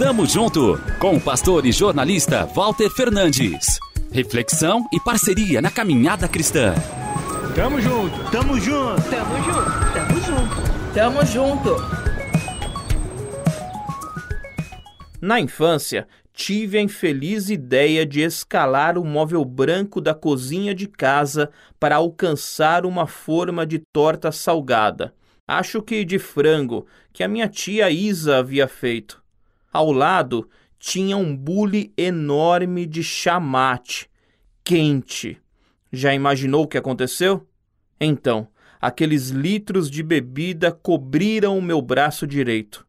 Tamo junto com o pastor e jornalista Walter Fernandes. Reflexão e parceria na caminhada cristã. Tamo junto, tamo junto, tamo junto, tamo junto, tamo junto. Na infância, tive a infeliz ideia de escalar o móvel branco da cozinha de casa para alcançar uma forma de torta salgada acho que de frango, que a minha tia Isa havia feito. Ao lado tinha um bule enorme de chamate, quente. Já imaginou o que aconteceu? Então, aqueles litros de bebida cobriram o meu braço direito.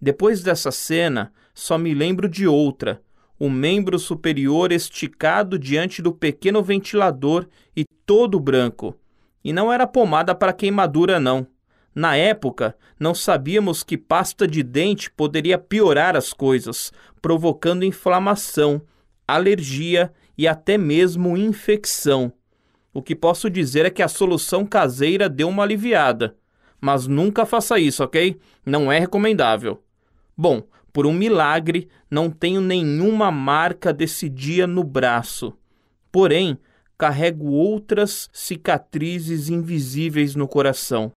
Depois dessa cena, só me lembro de outra: o membro superior esticado diante do pequeno ventilador e todo branco. E não era pomada para queimadura, não. Na época, não sabíamos que pasta de dente poderia piorar as coisas, provocando inflamação, alergia e até mesmo infecção. O que posso dizer é que a solução caseira deu uma aliviada. Mas nunca faça isso, ok? Não é recomendável. Bom, por um milagre, não tenho nenhuma marca desse dia no braço. Porém, carrego outras cicatrizes invisíveis no coração.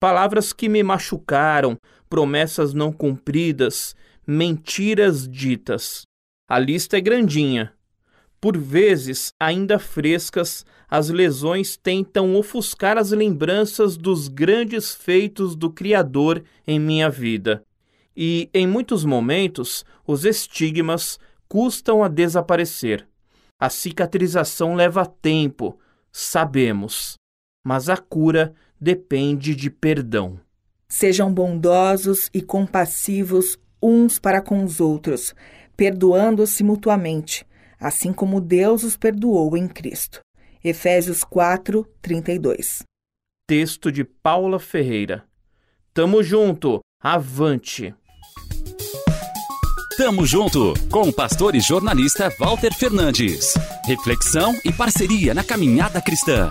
Palavras que me machucaram, promessas não cumpridas, mentiras ditas. A lista é grandinha. Por vezes, ainda frescas, as lesões tentam ofuscar as lembranças dos grandes feitos do Criador em minha vida. E, em muitos momentos, os estigmas custam a desaparecer. A cicatrização leva tempo, sabemos, mas a cura depende de perdão. Sejam bondosos e compassivos uns para com os outros, perdoando-se mutuamente, assim como Deus os perdoou em Cristo. Efésios 4, 32. Texto de Paula Ferreira. Tamo junto, avante! Tamo junto com o pastor e jornalista Walter Fernandes. Reflexão e parceria na caminhada cristã.